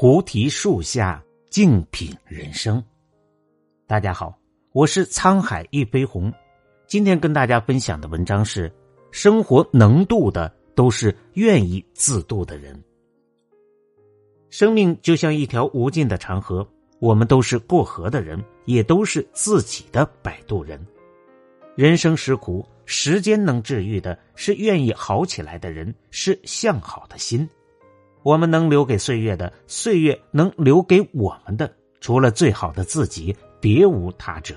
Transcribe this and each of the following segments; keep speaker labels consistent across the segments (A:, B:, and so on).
A: 菩提树下静品人生。大家好，我是沧海一飞鸿。今天跟大家分享的文章是：生活能渡的，都是愿意自渡的人。生命就像一条无尽的长河，我们都是过河的人，也都是自己的摆渡人。人生实苦，时间能治愈的是愿意好起来的人，是向好的心。我们能留给岁月的，岁月能留给我们的，除了最好的自己，别无他者。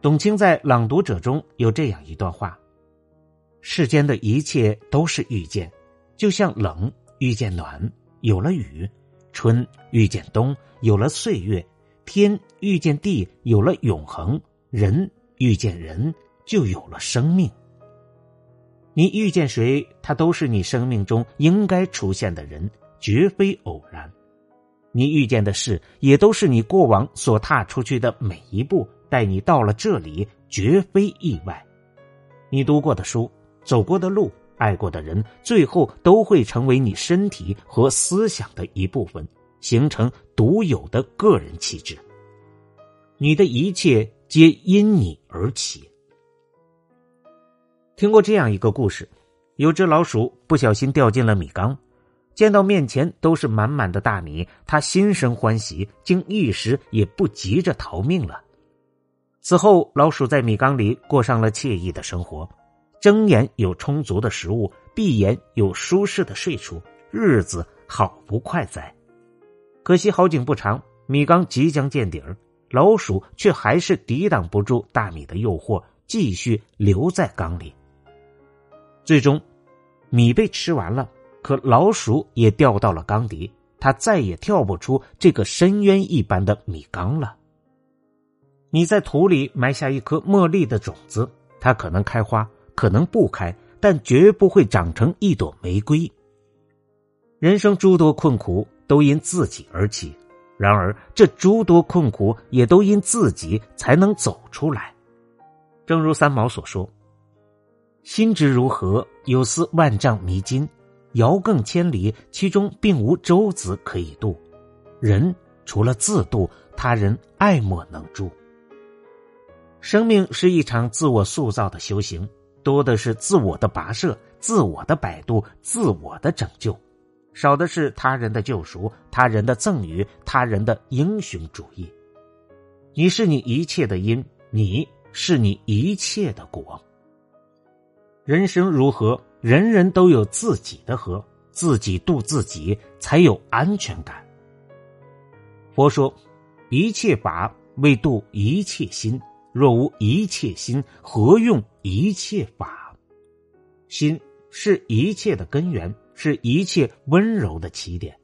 A: 董卿在《朗读者》中有这样一段话：世间的一切都是遇见，就像冷遇见暖，有了雨；春遇见冬，有了岁月；天遇见地，有了永恒；人遇见人，就有了生命。你遇见谁，他都是你生命中应该出现的人，绝非偶然。你遇见的事，也都是你过往所踏出去的每一步，带你到了这里，绝非意外。你读过的书，走过的路，爱过的人，最后都会成为你身体和思想的一部分，形成独有的个人气质。你的一切皆因你而起。听过这样一个故事：有只老鼠不小心掉进了米缸，见到面前都是满满的大米，它心生欢喜，竟一时也不急着逃命了。此后，老鼠在米缸里过上了惬意的生活，睁眼有充足的食物，闭眼有舒适的睡处，日子好不快哉！可惜好景不长，米缸即将见底儿，老鼠却还是抵挡不住大米的诱惑，继续留在缸里。最终，米被吃完了，可老鼠也掉到了缸底，它再也跳不出这个深渊一般的米缸了。你在土里埋下一颗茉莉的种子，它可能开花，可能不开，但绝不会长成一朵玫瑰。人生诸多困苦都因自己而起，然而这诸多困苦也都因自己才能走出来。正如三毛所说。心之如何，有似万丈迷津，遥亘千里，其中并无舟子可以渡。人除了自渡，他人爱莫能助。生命是一场自我塑造的修行，多的是自我的跋涉、自我的摆渡、自我的拯救，少的是他人的救赎、他人的赠与、他人的英雄主义。你是你一切的因，你是你一切的果。人生如河，人人都有自己的河，自己渡自己才有安全感。佛说，一切法为度一切心，若无一切心，何用一切法？心是一切的根源，是一切温柔的起点。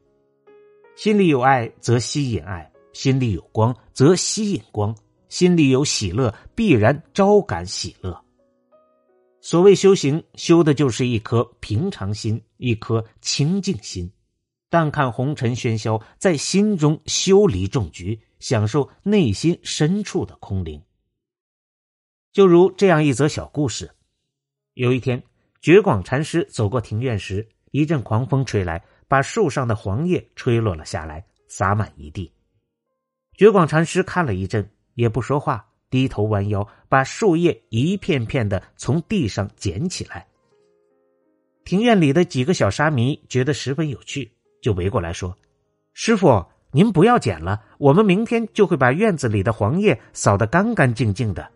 A: 心里有爱，则吸引爱；心里有光，则吸引光；心里有喜乐，必然招感喜乐。所谓修行，修的就是一颗平常心，一颗清净心。淡看红尘喧嚣，在心中修离众局，享受内心深处的空灵。就如这样一则小故事：有一天，觉广禅师走过庭院时，一阵狂风吹来，把树上的黄叶吹落了下来，洒满一地。觉广禅师看了一阵，也不说话。低头弯腰，把树叶一片片的从地上捡起来。庭院里的几个小沙弥觉得十分有趣，就围过来说：“师傅，您不要捡了，我们明天就会把院子里的黄叶扫得干干净净的。”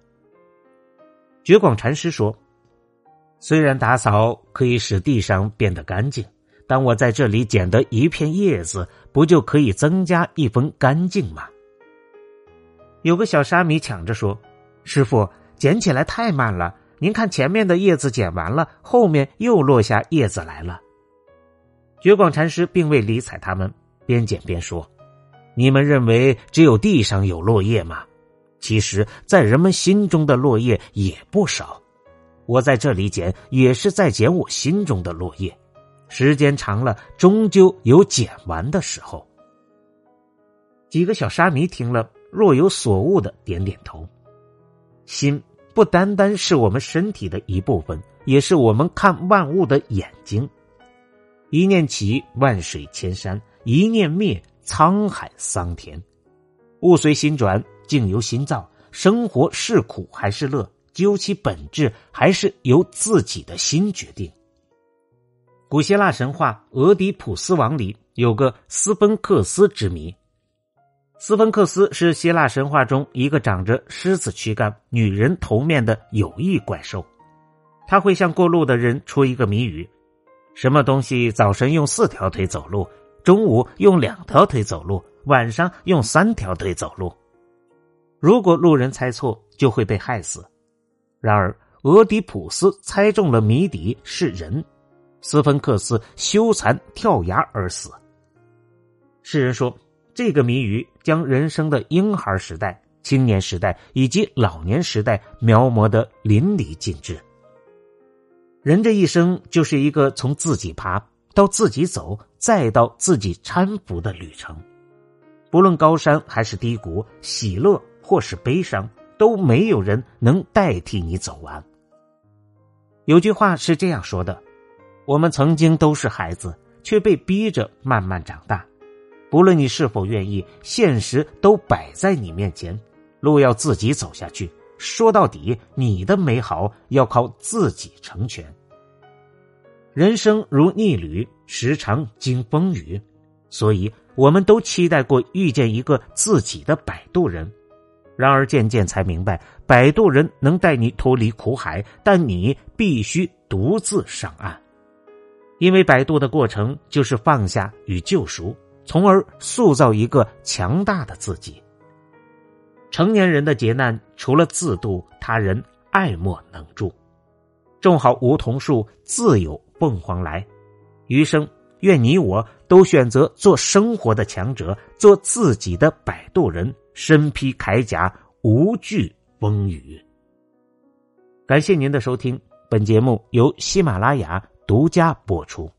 A: 觉广禅师说：“虽然打扫可以使地上变得干净，但我在这里捡的一片叶子，不就可以增加一分干净吗？”有个小沙弥抢着说：“师傅，捡起来太慢了。您看前面的叶子捡完了，后面又落下叶子来了。”觉广禅师并未理睬他们，边捡边说：“你们认为只有地上有落叶吗？其实，在人们心中的落叶也不少。我在这里捡，也是在捡我心中的落叶。时间长了，终究有捡完的时候。”几个小沙弥听了。若有所悟的点点头，心不单单是我们身体的一部分，也是我们看万物的眼睛。一念起，万水千山；一念灭，沧海桑田。物随心转，境由心造。生活是苦还是乐，究其本质，还是由自己的心决定。古希腊神话《俄狄浦斯王》里有个斯芬克斯之谜。斯芬克斯是希腊神话中一个长着狮子躯干、女人头面的有翼怪兽，他会向过路的人出一个谜语：什么东西早晨用四条腿走路，中午用两条腿走路，晚上用三条腿走路？如果路人猜错，就会被害死。然而，俄狄浦斯猜中了谜底是人，斯芬克斯羞惭跳崖而死。世人说，这个谜语将人生的婴孩时代、青年时代以及老年时代描摹的淋漓尽致。人这一生就是一个从自己爬到自己走，再到自己搀扶的旅程，不论高山还是低谷，喜乐。或是悲伤，都没有人能代替你走完。有句话是这样说的：我们曾经都是孩子，却被逼着慢慢长大。不论你是否愿意，现实都摆在你面前，路要自己走下去。说到底，你的美好要靠自己成全。人生如逆旅，时常经风雨，所以我们都期待过遇见一个自己的摆渡人。然而，渐渐才明白，摆渡人能带你脱离苦海，但你必须独自上岸。因为摆渡的过程就是放下与救赎，从而塑造一个强大的自己。成年人的劫难，除了自渡，他人爱莫能助。种好梧桐树，自有凤凰来。余生，愿你我都选择做生活的强者，做自己的摆渡人。身披铠甲，无惧风雨。感谢您的收听，本节目由喜马拉雅独家播出。